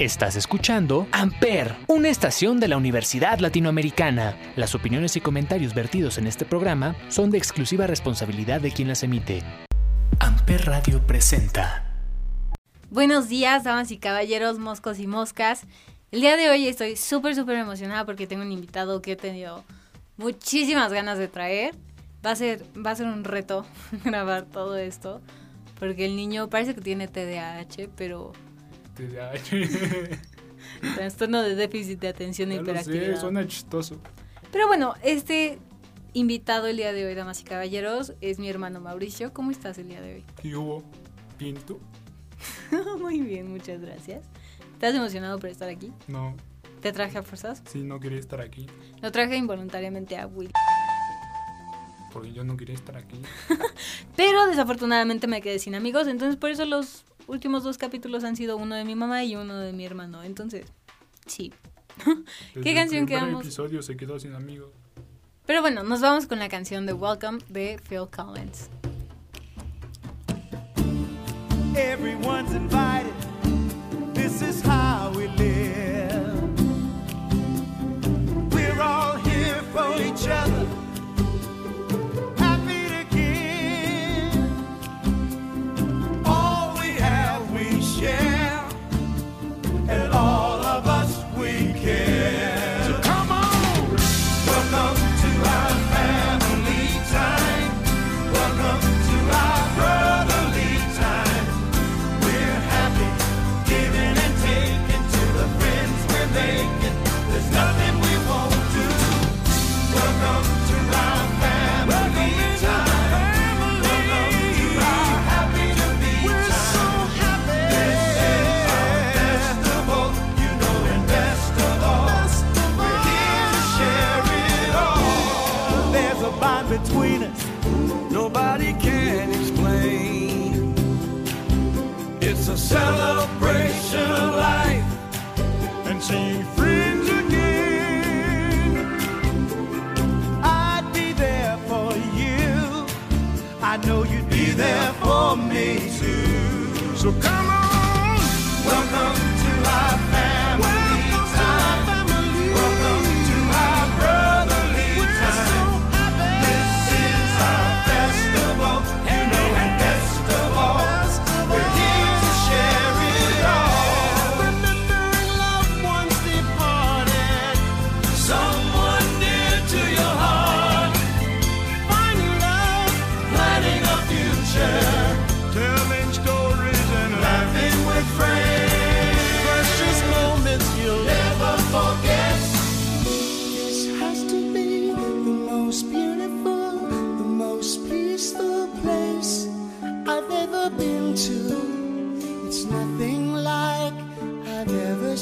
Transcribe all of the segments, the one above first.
Estás escuchando Amper, una estación de la Universidad Latinoamericana. Las opiniones y comentarios vertidos en este programa son de exclusiva responsabilidad de quien las emite. Amper Radio presenta. Buenos días, damas y caballeros, moscos y moscas. El día de hoy estoy súper, súper emocionada porque tengo un invitado que he tenido muchísimas ganas de traer. Va a ser, va a ser un reto grabar todo esto porque el niño parece que tiene TDAH, pero TDAH. Trastorno de déficit de atención e hiperactividad. sé, suena chistoso. Pero bueno, este invitado el día de hoy, damas y caballeros, es mi hermano Mauricio. ¿Cómo estás el día de hoy? ¿Qué hubo? ¿Bien tú? Muy bien, muchas gracias. ¿Estás emocionado por estar aquí? No, ¿Te traje a fuerzas? sí, no quería estar aquí. Lo traje involuntariamente a Will. Porque yo no quería estar aquí. Pero desafortunadamente me quedé sin amigos, entonces por eso los últimos dos capítulos han sido uno de mi mamá y uno de mi hermano. Entonces, sí. Desde el canción quedamos? episodio se quedó sin amigos. Pero bueno, nos vamos con la canción de Welcome de Phil Collins. Everyone's invited. This is how we live.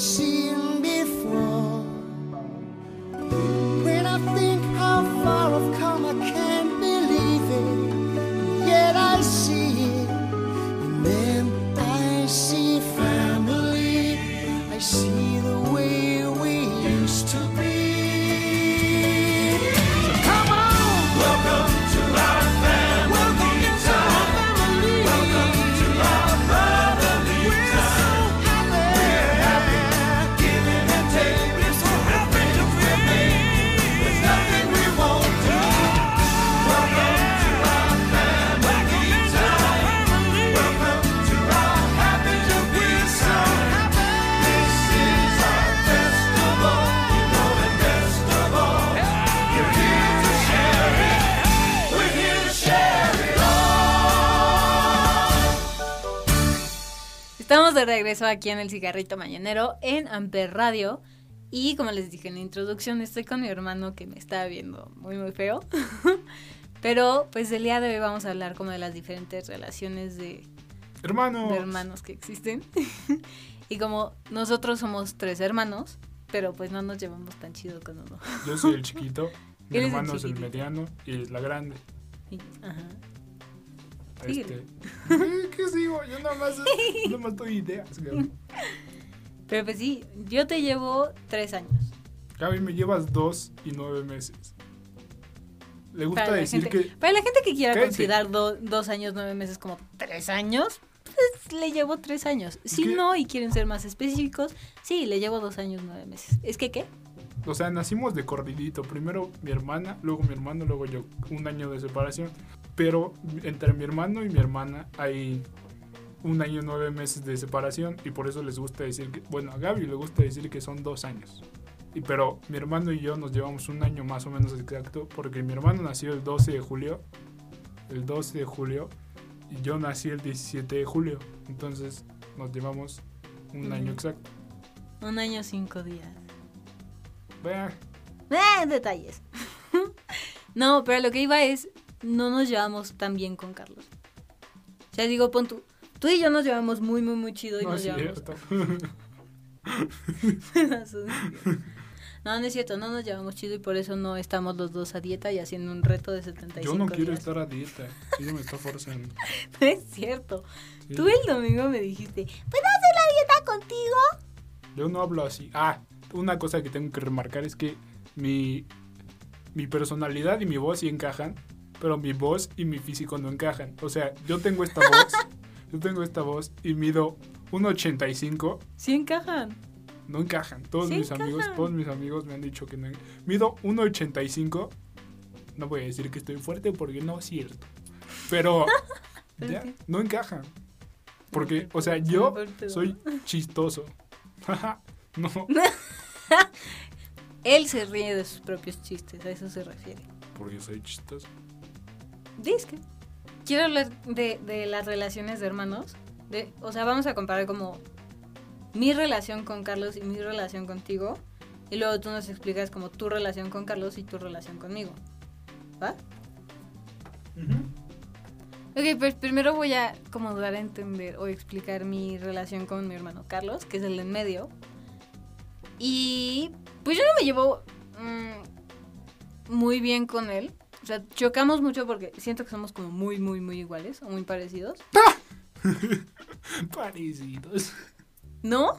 she de regreso aquí en el cigarrito mañanero en Amper Radio. Y como les dije en la introducción, estoy con mi hermano que me está viendo muy, muy feo. Pero pues el día de hoy vamos a hablar como de las diferentes relaciones de, Hermano. de hermanos que existen. y como nosotros somos tres hermanos, pero pues no nos llevamos tan chido con uno. Yo soy el chiquito. Mi el hermano es el mediano y es la grande. Ajá. Este. ¿Qué, sigo? Yo nada más, nada más doy ideas. cabrón. Pero pues sí, yo te llevo tres años. Gaby, me llevas dos y nueve meses. Le gusta Para decir gente, que. para la gente que quiera Cállate. considerar do- dos años, nueve meses como tres años, pues, le llevo tres años. Si ¿Qué? no y quieren ser más específicos, sí, le llevo dos años, nueve meses. ¿Es que qué? O sea, nacimos de corridito. Primero mi hermana, luego mi hermano, luego yo. Un año de separación. Pero entre mi hermano y mi hermana hay un año y nueve meses de separación. Y por eso les gusta decir que. Bueno, a Gaby le gusta decir que son dos años. Y, pero mi hermano y yo nos llevamos un año más o menos exacto. Porque mi hermano nació el 12 de julio. El 12 de julio. Y yo nací el 17 de julio. Entonces nos llevamos un Mm. año exacto. Un año, cinco días. Vea, Eh, detalles. no, pero lo que iba es, no nos llevamos tan bien con Carlos. O sea, digo, pon tú. Tú y yo nos llevamos muy, muy, muy chido y no nos es llevamos. cierto. no, no es cierto, no nos llevamos chido y por eso no estamos los dos a dieta y haciendo un reto de 75 Yo no quiero días. estar a dieta. Ella me está forzando. No es cierto. Sí. Tú el domingo me dijiste, ¿puedo hacer la dieta contigo? Yo no hablo así. Ah, una cosa que tengo que remarcar es que mi, mi personalidad y mi voz sí encajan, pero mi voz y mi físico no encajan. O sea, yo tengo esta voz, yo tengo esta voz y mido 1.85, Sí encajan. no encajan. Todos Sí mis encajan. amigos, todos mis amigos me han dicho que no. Mido 1.85. No voy a decir que estoy fuerte porque no es cierto. Pero ¿Pero ya, no encajan. Porque, o sea, yo soy chistoso. no, Él se ríe de sus propios chistes, a eso se refiere. porque soy chistoso. Disque. Quiero hablar de, de las relaciones de hermanos. De, o sea, vamos a comparar como mi relación con Carlos y mi relación contigo. Y luego tú nos explicas como tu relación con Carlos y tu relación conmigo. ¿Va? Ok, pues primero voy a como dar a entender o explicar mi relación con mi hermano Carlos, que es el de en medio. Y pues yo no me llevo mm, muy bien con él. O sea, chocamos mucho porque siento que somos como muy, muy, muy iguales o muy parecidos. Parecidos. ¿No?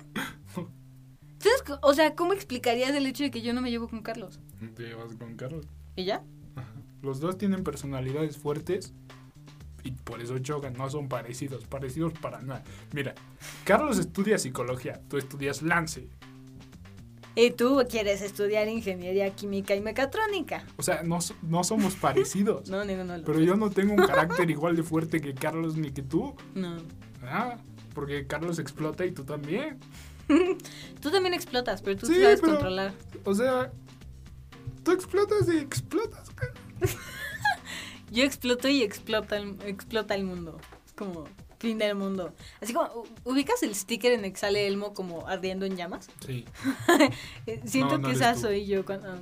Entonces, o sea, ¿cómo explicarías el hecho de que yo no me llevo con Carlos? Te llevas con Carlos. ¿Y ya? Los dos tienen personalidades fuertes y por eso chocan, no son parecidos, parecidos para nada. Mira, Carlos estudia psicología, tú estudias lance. Y tú quieres estudiar ingeniería química y mecatrónica. O sea, no, no somos parecidos. No, ninguno de los Pero yo no tengo un carácter igual de fuerte que Carlos ni que tú. No. Ah, porque Carlos explota y tú también. Tú también explotas, pero tú Sí, sabes pero- controlar. O sea, tú explotas y explotas. Yo exploto y explota el, explota el mundo. Es como fin del mundo. Así como, ¿ubicas el sticker en el que sale Elmo como ardiendo en llamas? Sí, Eh, Siento No, no que esa tú. soy yo cuando...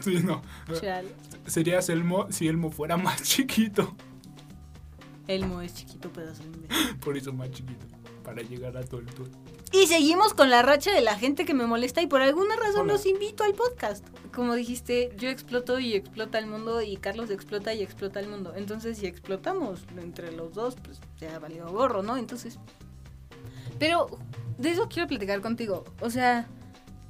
sí, no. Chale. Serías Elmo si Elmo fuera más chiquito. Elmo es chiquito, pedazo de imbécil. Por eso más chiquito. Para llegar a tu altura. Y seguimos con la racha de la gente que me molesta y por alguna razón Hola. los invito al podcast. Como dijiste, yo exploto y explota el mundo y Carlos explota y explota el mundo. Entonces, si explotamos entre los dos, pues ya valió gorro, ¿no? Entonces... Pero de eso quiero platicar contigo. O sea,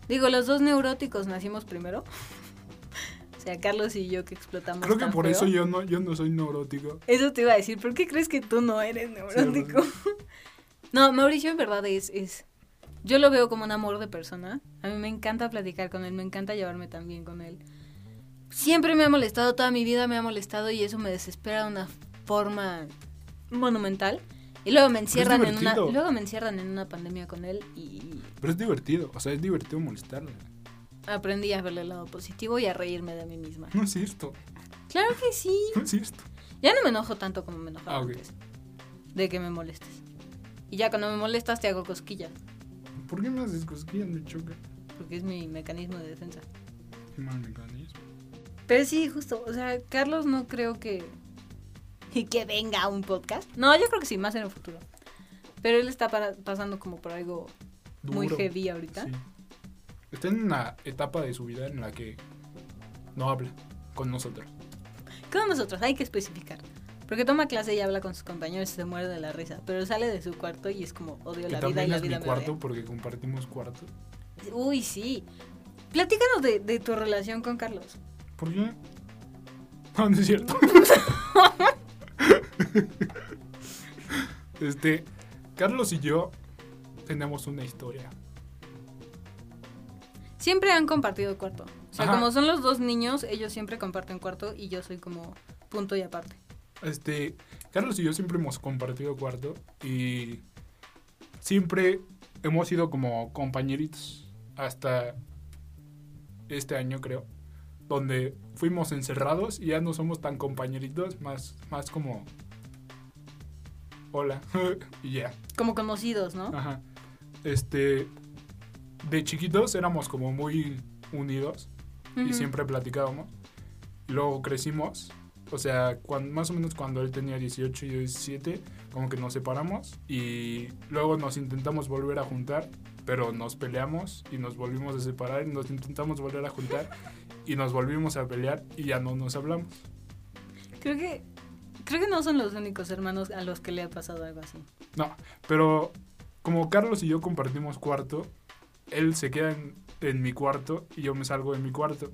digo, los dos neuróticos nacimos primero. o sea, Carlos y yo que explotamos. Creo que tan por feo. eso yo no, yo no soy neurótico. Eso te iba a decir, ¿por qué crees que tú no eres neurótico? no, Mauricio en verdad es, es... Yo lo veo como un amor de persona. A mí me encanta platicar con él, me encanta llevarme tan bien con él. Siempre me ha molestado, toda mi vida me ha molestado y eso me desespera de una forma monumental. Y luego me encierran en una, luego me encierran en una pandemia con él y Pero es divertido. O sea, es divertido molestarle. aprendí a verle el lado positivo y a reírme de mí misma. No es cierto. Claro que sí. No es cierto. Ya no me enojo tanto como me enojaba Ah, antes. De que me molestes. Y ya cuando me molestas te hago cosquillas. ¿Por qué me haces cosquillas? Me choca. Porque es mi mecanismo de defensa. Qué mal mecanismo. Pero sí, justo. O sea, Carlos no creo que. Y que venga a un podcast. No, yo creo que sí, más en el futuro. Pero él está para- pasando como por algo muy heavy ahorita. Sí. Está en una etapa de su vida en la que no habla con nosotros. Como nosotros, hay que especificar. Porque toma clase y habla con sus compañeros y se muere de la risa. Pero sale de su cuarto y es como odio Que la vida y la es mi me cuarto odia. porque compartimos cuarto. Uy, sí. Platícanos de, de tu relación con Carlos. ¿Por qué? No, no es cierto. este, Carlos y yo tenemos una historia. Siempre han compartido cuarto. O sea, Ajá. como son los dos niños, ellos siempre comparten cuarto y yo soy como punto y aparte. Este, Carlos y yo siempre hemos compartido cuarto y siempre hemos sido como compañeritos hasta este año creo, donde fuimos encerrados y ya no somos tan compañeritos, más, más como hola y ya. Como conocidos, ¿no? Ajá. Este, de chiquitos éramos como muy unidos y siempre platicábamos. Y luego crecimos, o sea, más o menos cuando él tenía 18 y yo 17, como que nos separamos y luego nos intentamos volver a juntar, pero nos peleamos y nos volvimos a separar y nos intentamos volver a juntar y nos volvimos a pelear y ya no nos hablamos. Creo que creo que no son los únicos hermanos a los que le ha pasado algo así. No, pero como Carlos y yo compartimos cuarto, él se queda en, en mi cuarto y yo me salgo de mi cuarto.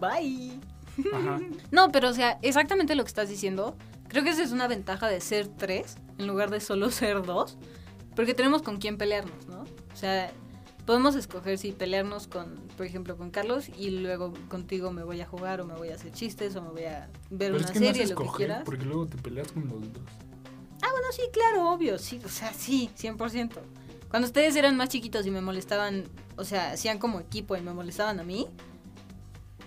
Bye. Ajá. No, pero o sea, exactamente lo que estás diciendo. Creo que esa es una ventaja de ser tres en lugar de solo ser dos. Porque tenemos con quién pelearnos, ¿no? O sea, podemos escoger si pelearnos con, por ejemplo, con Carlos y luego contigo me voy a jugar o me voy a hacer chistes o me voy a ver Pero una es que no serie, es lo que escoger, quieras. porque luego te peleas con los dos. Ah, bueno, sí, claro, obvio, sí, o sea, sí, 100%. Cuando ustedes eran más chiquitos y me molestaban, o sea, hacían como equipo y me molestaban a mí,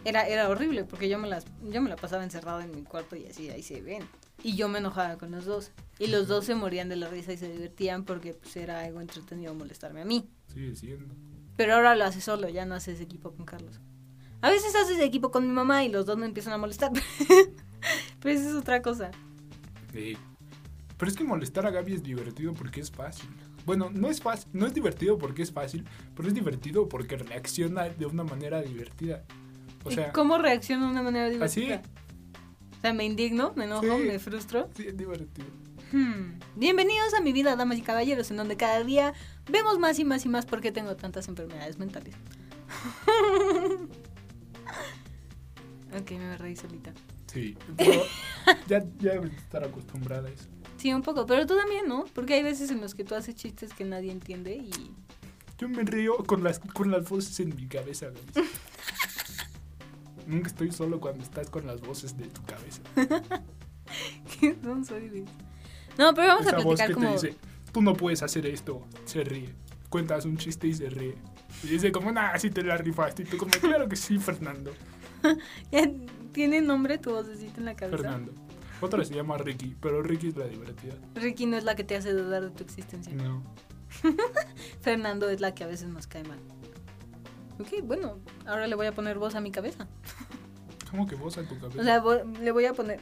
era, era horrible porque yo me, las, yo me la pasaba encerrada en mi cuarto y así, ahí se ven. Y yo me enojaba con los dos. Y los dos se morían de la risa y se divertían porque pues, era algo entretenido molestarme a mí. Sigue siendo. Pero ahora lo haces solo, ya no haces equipo con Carlos. A veces haces equipo con mi mamá y los dos me empiezan a molestar. Pero eso es otra cosa. Sí. Pero es que molestar a Gaby es divertido porque es fácil. Bueno, no es fácil, no es divertido porque es fácil, pero es divertido porque reacciona de una manera divertida. O sea, ¿Y cómo reacciono de una manera así, divertida? O sea, me indigno, me enojo, Sí. me frustro. sí, es divertido. Hmm. Bienvenidos a mi vida, damas y caballeros, en donde cada día vemos más y más y más por qué tengo tantas enfermedades mentales. ok, me reí solita. Sí, pero ya, ya debes estar acostumbrada a eso. Sí, un poco, pero tú también, ¿no? Porque hay veces en los que tú haces chistes que nadie entiende y... Yo me río con las, con las voces en mi cabeza. Nunca estoy solo cuando estás con las voces de tu cabeza. ¿Qué son soy No, pero vamos Esa a voz platicar que como... te dice, tú no puedes hacer esto, se ríe. Cuentas un chiste y se ríe. Y dice como, nah, si te la rifaste. Y tú como, claro que sí, Fernando. Ya ¿Tiene nombre tu vocecita en la cabeza? Fernando. Otra se llama Ricky, pero Ricky es la divertida. Ricky no es la que te hace dudar de tu existencia. No. Fernando es la que a veces nos cae mal. Ok, bueno, ahora le voy a poner voz a mi cabeza. ¿Cómo que vos a tu cabeza? O sea, vo- le voy a poner...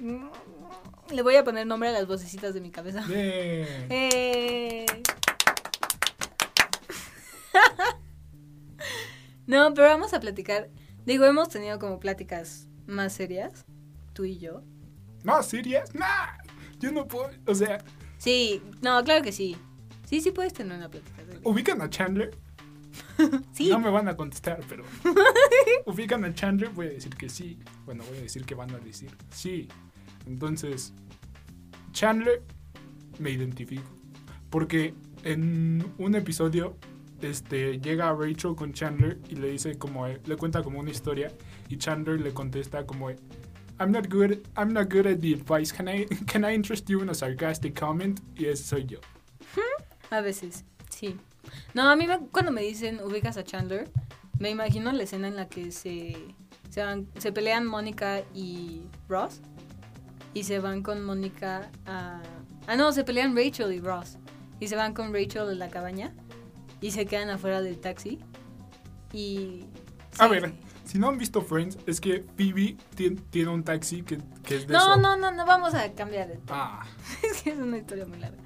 Le voy a poner nombre a las vocecitas de mi cabeza. Bien. ¡Eh! no, pero vamos a platicar. Digo, hemos tenido como pláticas más serias, tú y yo. No, ¿serias? Nah. Yo no puedo, o sea, Sí, no, claro que sí. Sí, sí puedes tener una plática. ¿ubican a Chandler? Sí, No me van a contestar, pero. ¿Ubican a Chandler? Voy a decir que sí. Bueno, voy a decir que van a decir sí. Entonces, Chandler me identifico. Porque en un episodio este, llega Rachel con Chandler y le dice como le cuenta como una historia y Chandler le contesta como I'm not good I'm not good at the advice can I can I interest you in a sarcastic comment y ese soy yo a veces, sí. No, a mí me- cuando me dicen ubicas a Chandler, me imagino la escena en la que se, se, van- se pelean Mónica y Ross. Y se van con Mónica a... Ah, no, se pelean Rachel y Ross. Y se van con Rachel a la cabaña. Y se quedan afuera del taxi. Y... a sí. ver si no han visto Friends es que Phoebe tien- tiene un taxi que, que es de No, eso. no, no, no, vamos a cambiar de ah Es que es una historia muy larga.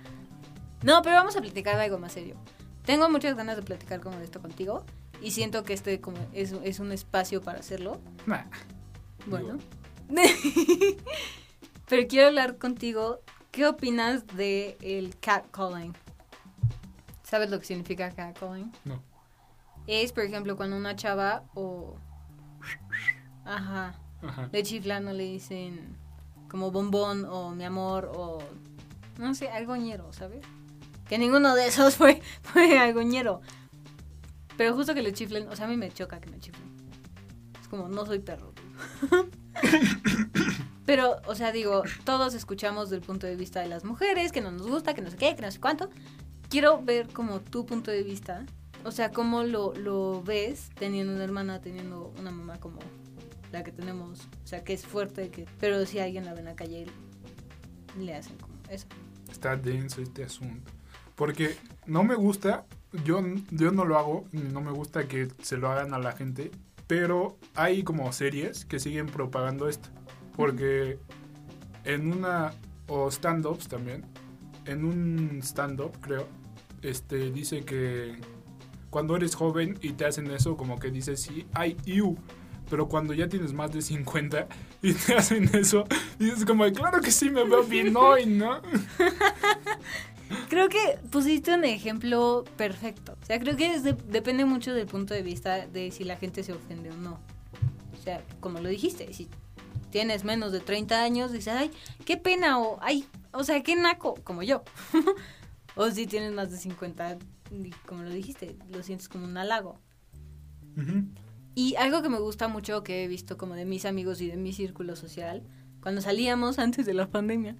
No, pero vamos a platicar de algo más serio. Tengo muchas ganas de platicar como de esto contigo. Y siento que este como es, es un espacio para hacerlo. nah. Bueno. pero quiero hablar contigo. ¿Qué opinas de el catcalling? ¿Sabes lo que significa catcalling? no Es, por ejemplo, cuando una chava o... Ajá. Ajá. Le chiflan le dicen como bombón o mi amor o... No sé, algo ñero, ¿sabes? Que ninguno de esos fue, fue algoñero. Pero justo que le chiflen, o sea, a mí me choca que me chiflen. Es como, no soy perro. Pero, o sea, digo, todos escuchamos del punto de vista de las mujeres, que no nos gusta, que no sé qué, que no sé cuánto. Quiero ver como tu punto de vista, o sea, cómo lo, lo ves teniendo una hermana, teniendo una mamá como la que tenemos, o sea, que es fuerte, que pero si alguien la ve en la calle, le hacen como eso. Está denso este asunto. Porque no me gusta, yo, yo no lo hago, no me gusta que se lo hagan a la gente, pero hay como series que siguen propagando esto. Porque en una, o stand-ups también, en un stand-up creo, este, dice que cuando eres joven y te hacen eso, como que dices, sí, ay, you. Pero cuando ya tienes más de 50 y te hacen eso, dices como, claro que sí, me veo bien hoy, ¿no? Creo que pusiste un ejemplo perfecto. O sea, creo que de- depende mucho del punto de vista de si la gente se ofende o no. O sea, como lo dijiste, si tienes menos de 30 años, dices, ay, qué pena, o ay, o sea, qué naco, como yo. o si tienes más de 50, y como lo dijiste, lo sientes como un halago. Ujú. Y algo que me gusta mucho que he visto como de mis amigos y de mi círculo social, cuando salíamos antes de la pandemia,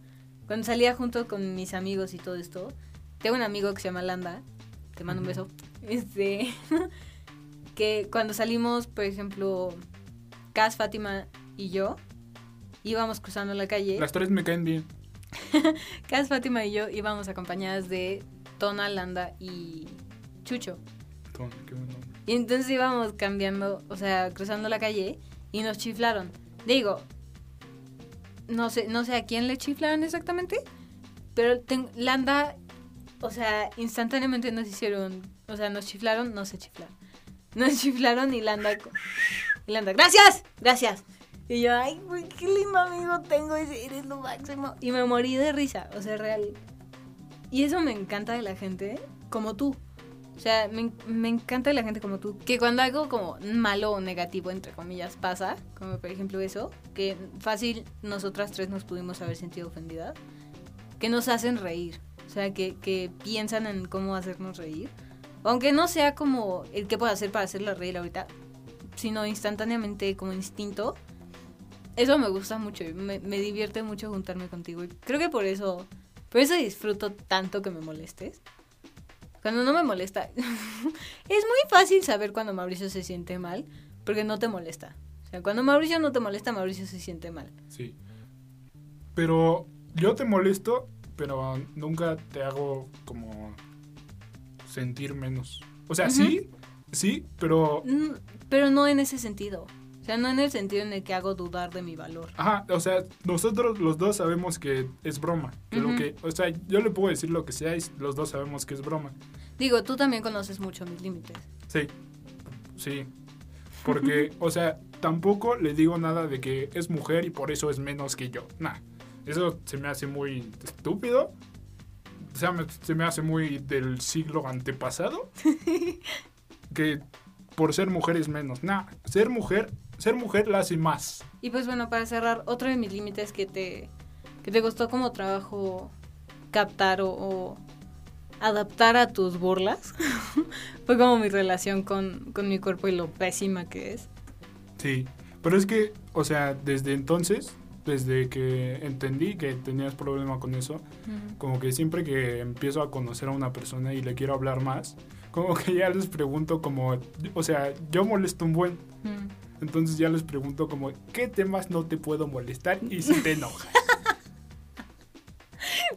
cuando salía junto con mis amigos y todo esto, tengo un amigo que se llama Landa, te mando un beso, este, que cuando salimos, por ejemplo, Cas, Fátima y yo, íbamos cruzando la calle, Las tres me caen bien. Cas, Fátima y yo íbamos acompañadas de Tona, Landa y Chucho. Toma, qué buen nombre. Y entonces íbamos cambiando, o sea, cruzando la calle y nos chiflaron. Digo, no sé, no sé a quién le chiflaron exactamente, pero ten- Landa, o sea, instantáneamente nos hicieron, o sea, nos chiflaron, no se chiflaron. Nos chiflaron y Landa, y Landa, gracias, gracias. Y yo, ay, qué lindo amigo tengo, eres lo máximo. Y me morí de risa, o sea, real. Y eso me encanta de la gente, como tú. O sea, me, me encanta la gente como tú. Que cuando algo como malo o negativo, entre comillas, pasa, como por ejemplo eso, que fácil nosotras tres nos pudimos haber sentido ofendidas, que nos hacen reír. O sea, que, que piensan en cómo hacernos reír. Aunque no sea como el que puedo hacer para hacerla reír ahorita, sino instantáneamente como instinto. Eso me gusta mucho me, me divierte mucho juntarme contigo. Y creo que por eso, por eso disfruto tanto que me molestes. Cuando no me molesta. es muy fácil saber cuando Mauricio se siente mal, porque no te molesta. O sea, cuando Mauricio no te molesta, Mauricio se siente mal. Sí. Pero yo te molesto, pero nunca te hago como sentir menos. O sea, sí, sí, pero... Mm, Pero no en ese sentido. O sea, no en el sentido en el que hago dudar de mi valor. Ajá, o sea, nosotros los dos sabemos que es broma. Que lo que, o sea, yo le puedo decir lo que sea y los dos sabemos que es broma. Digo, tú también conoces mucho mis límites. Sí, sí. Porque, o sea, tampoco le digo nada de que es mujer y por eso es menos que yo. Nah, eso se me hace muy estúpido. O sea, me- se me hace muy del siglo antepasado. que por ser mujer es menos. Nah, ser mujer, ser mujer la hace más. Y pues bueno, para cerrar, otro de mis límites que te, que te costó como trabajo captar o, o adaptar a tus burlas fue como mi relación con, con mi cuerpo y lo pésima que es. Sí, pero es que, o sea, desde entonces, desde que entendí que tenías problema con eso, como que siempre que empiezo a conocer a una persona y le quiero hablar más, como que ya les pregunto como, o sea, yo molesto un buen. Entonces ya les pregunto como, ¿qué temas no te puedo molestar y si te enojas?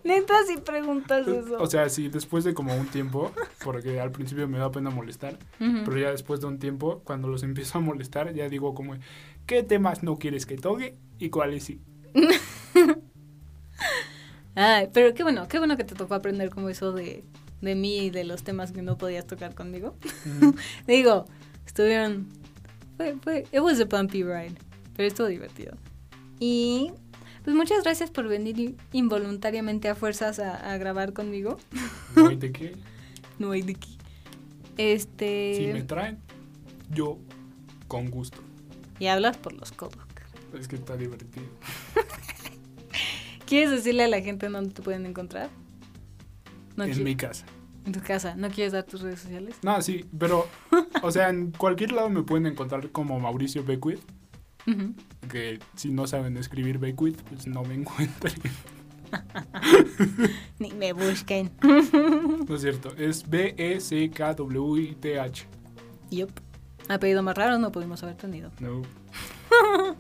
Neta, si preguntas eso. o sea, sí, después de como un tiempo, porque al principio me da pena molestar, pero ya después de un tiempo, cuando los empiezo a molestar, ya digo como, ¿qué temas no quieres que toque y cuáles sí? Ay, pero qué bueno, qué bueno que te tocó aprender como eso de, de mí y de los temas que no podías tocar conmigo. Digo, estuvieron. Fue, fue. It was a bumpy ride. Pero estuvo divertido. Y. Pues muchas gracias por venir involuntariamente a fuerzas a, a grabar conmigo. ¿No hay de qué? No hay de aquí. Este. Si me traen, yo con gusto. Y hablas por los codos. Es que está divertido. ¿Quieres decirle a la gente dónde te pueden encontrar? No en mi casa. En tu casa. ¿No quieres dar tus redes sociales? No, sí, pero, o sea, en cualquier lado me pueden encontrar como Mauricio Beckwith, que si no saben escribir Beckwith, pues no me encuentren. Ni me busquen. No es cierto, es E B-E-C-K-W-I-T-H. Yup. Apellido más raro no pudimos haber tenido. No.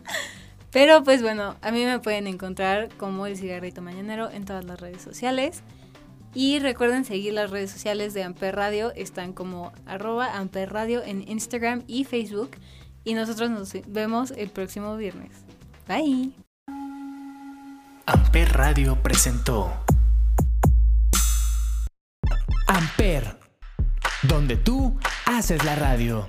Pero pues bueno, a mí me pueden encontrar como el cigarrito mañanero en todas las redes sociales. Y recuerden seguir las redes sociales de Amper Radio. Están como arroba Amper Radio en Instagram y Facebook. Y nosotros nos vemos el próximo viernes. Bye. Amper Radio presentó Amper, donde tú haces la radio.